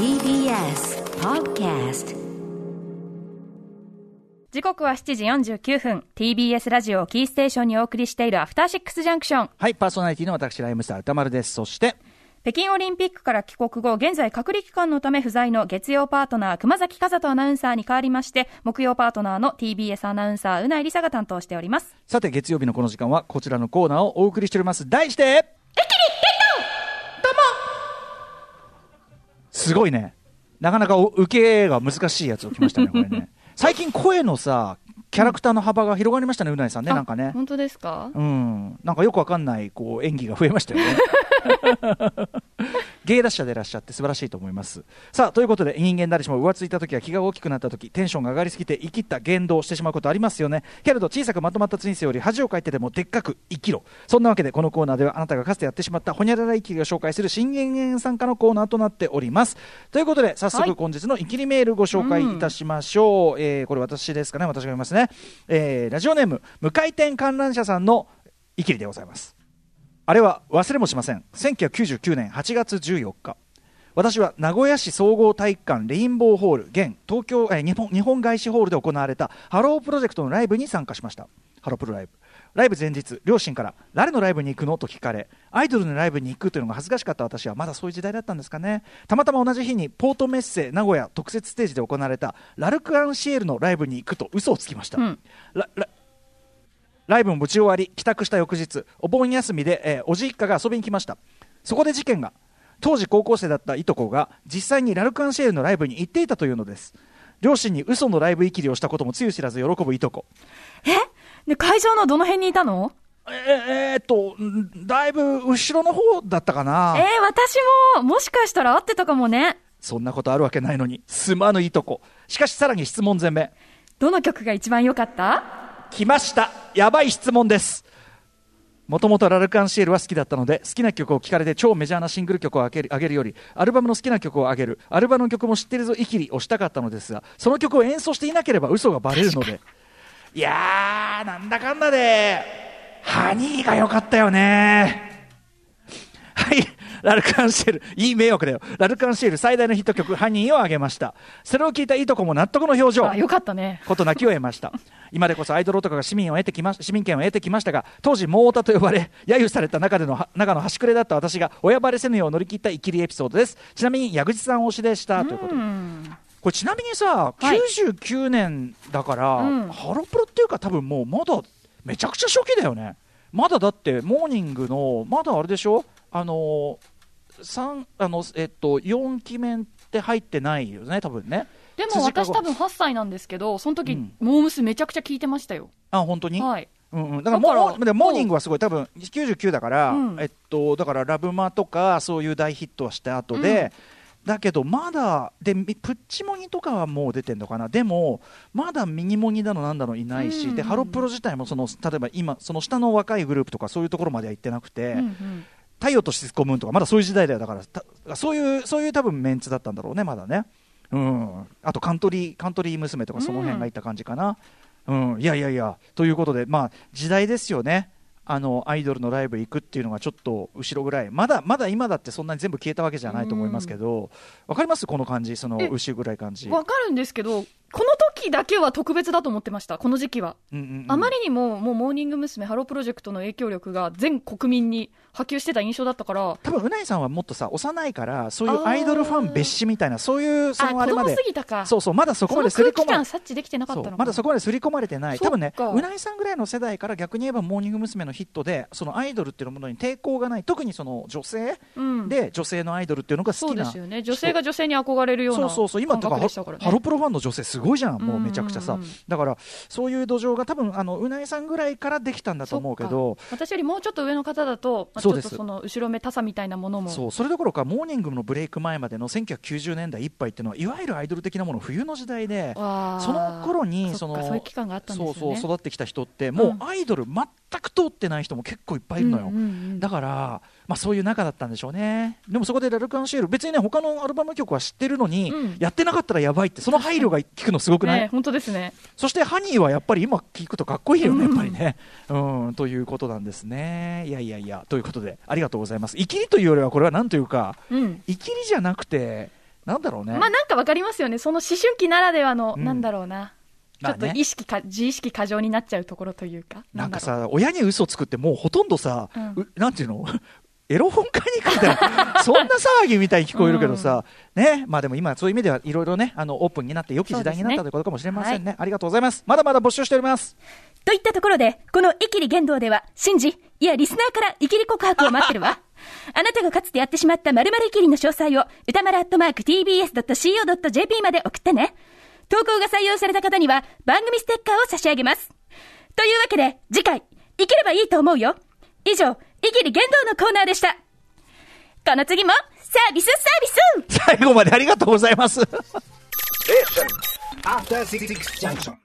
TBS Podcast 時刻は7時49分 TBS ラジオをキーステーションにお送りしているアフターシックスジャンクションはい、パーソナリティの私、ライムスター歌丸です。そして、北京オリンピックから帰国後現在隔離期間のため不在の月曜パートナー熊崎和人アナウンサーに代わりまして木曜パートナーの TBS アナウンサーうないりさが担当しておりますさて、月曜日のこの時間は、こちらのコーナーをお送りしております。題して、すごいね。なかなかお受けが難しいやつを来ましたね、これね。最近声のさ、キャラクターの幅が広がりましたね、うないさんね、なんかね。本当ですか？うん。なんかよくわかんない、こう、演技が増えましたよね。芸達者でいらっしゃって素晴らしいと思います。さあ、ということで、人間誰しも浮ついた時や気が大きくなった時、テンションが上がりすぎて生きった言動をしてしまうことありますよね。けれど、小さくまとまった人生より恥をかいてでもでっかく生きろ。そんなわけで、このコーナーではあなたがかつてやってしまったほにゃらら生きりを紹介する新減塩参加のコーナーとなっております。ということで、早はい速本日のイキりメールご紹介いたしましょう。えーこれ私ですかね、私が読みますね。えーラジオネーム、無回転観覧車さんのイキりでございます。あれは忘れもしません。1999年8月14日。私は名古屋市総合体育館レインボーホール現東京、えー日本日本ガイシホールで行われたハロープロジェクトのライブに参加しました。ハロープロライブ。ライブ前日両親から誰のライブに行くの？と聞かれアイドルのライブに行くというのが恥ずかしかった。私はまだそういう時代だったんですかね。たまたま同じ日にポートメッセ名古屋特設ステージで行われたラルク・アンシエルのライブに行くと嘘をつきました、うん。ララライブも無事終わり帰宅した翌日お盆休みで、えーおじ一家が遊びに来ました。そこで事件が。当時高校生だったいとこが実際にラルク・アンシエルのライブに行っていたというのです。両親に嘘のライブいきりをしたこともつゆ知らず喜ぶいとこ。え？で会場のどの辺にいたの？えーえーっとんだいぶ後ろの方だったかな。えー、私ももしかしたら会ってたかもね。そんなことあるわけないのにすまぬいとこ。しかしさらに質問攻め。どの曲が一番良かった？来ました。やばい質問です。もともとラルク・アンシエルは好きだったので好きな曲を聞かれて超メジャーなシングル曲をあげるあげるよりアルバムの好きな曲をあげる。アルバムの曲も知ってるぞイキリをしたかったのですがその曲を演奏していなければ嘘がバレるので。いやーなんだかんだでハニーが良かったよね。はい、ラルカンシェル、いい迷惑だよ。ラルカンシェル最大のヒット曲、ハニーをあげました。それを聞いたいいとこも納得の表情。あよかったね。ことなきを得ました。今でこそアイドル男が市民を得てきま市民権を得てきましたが当時モータと呼ばれ揶揄された中でのは中の端くれだった私が親バレせぬよう乗り切った生きりエピソードです。ちなみに矢口さん推しでした。ということで。うんこれちなみにさ、はい。99年だから、うん。ハロプロっていうか多分もうまだめちゃくちゃ初期だよね。まだだってモーニングのまだあれでしょ？あの三あのえっと4期目って入ってないよね多分ね。でも私多分8歳なんですけどその時、うん。モームスめちゃくちゃ聞いてましたよ。あ本当に、はい。うんうん、だからモーニングはすごい。多分99だから、うん。えっと、だからラブマとかそういう大ヒットはした後で、だけどまだでみプッチモニとかはもう出てんのかな。でもまだミニモニだのなんだのいないし、うん。でハロプロ自体もその例えば今その下の若いグループとかそういうところまでは行ってなくて、うんうん太陽とシスコムーンとかまだそういう時代だよ。だからたそういうそういう多分メンツだったんだろうねまだね。うん。あとカントリーカントリー娘とかその辺がいた感じかな。うん、いやいやいや。ということでまあ時代ですよね。あのアイドルのライブ行くっていうのがちょっと後ろぐらい。まだまだ今だってそんなに全部消えたわけじゃないと思いますけどわかります？この感じそのえ後ろぐらい感じ、わかるんですけどこの時だけは特別だと思ってました。この時期は、うんうんうん。あまりにももうモーニング娘。ハロープロジェクトの影響力が全国民に波及してた印象だったから。多分うないさんはもっとさ幼いからそういうアイドルファン蔑視みたいなそういうそのあれまで。すぎたか。そうそうまだそこまですり込まれ空気感察知できてなかったのまだそこまで刷り込まれてない。多分ねうないさんぐらいの世代から逆に言えばモーニング娘。のヒットでそのアイドルっていうものに抵抗がない。特にその女性うん。で女性のアイドルっていうのがそ好きな。うですよね。女性が女性に憧れるようなそうそうそう。今感とかハロプロファンの女性すごいじゃんもうめちゃくちゃさ。だからそういう土壌が多分あのうないさんぐらいからできたんだと思うけど私よりもうちょっと上の方だと、まあ、ちょっとその後ろめたさみたいなものも。そう。それどころかモーニングのブレイク前までの1990年代いっぱいっていうのはいわゆるアイドル的なもの冬の時代でその頃にそのそうそうそう育ってきた人ってもううん。アイドル全く通ってない人も結構いっぱいいるのよ、うんうんうんだから、まあ、そういう仲だったんでしょうねでもそこでラルク・アンシエル別にね他のアルバム曲は知ってるのに、うんやってなかったらやばいってその配慮が聞くのすごくない、ね本当ですねそしてハニーはやっぱり今聞くとかっこいいよね、やっぱりね。うん、ということなんですね。いやいやいや、ということで、ありがとうございます。イキリというよりは、これはなんというか、うんイキリじゃなくて、なんだろうね。まあなんかわかりますよね。その思春期ならではの、うんなんだろうな。ちょっと意識か、自意識過剰になっちゃうところというか。なんかさ、親に嘘つくってもうほとんどさ、うんうなんていうの？エロ本買いに行くみたいな、そんな騒ぎみたいに聞こえるけどさ、ね、まあでも今、そういう意味ではいろいろね、あのオープンになって、良き時代になったということかもしれませんね。ありがとうございます。まだまだ募集しております。といったところで、このイキリ言動では、シンジ、いやリスナーからイキリ告白を待ってるわ。あなたがかつてやってしまった〇〇イキリの詳細を、歌丸アットマーク tbs.co.jp まで送ってね。投稿が採用された方には、番組ステッカーを差し上げます。というわけで、次回、生きればいいと思うよ。以上、イキリ言動のコーナーでした。この次も、サービスサービス最後までありがとうございます。After Six Junction.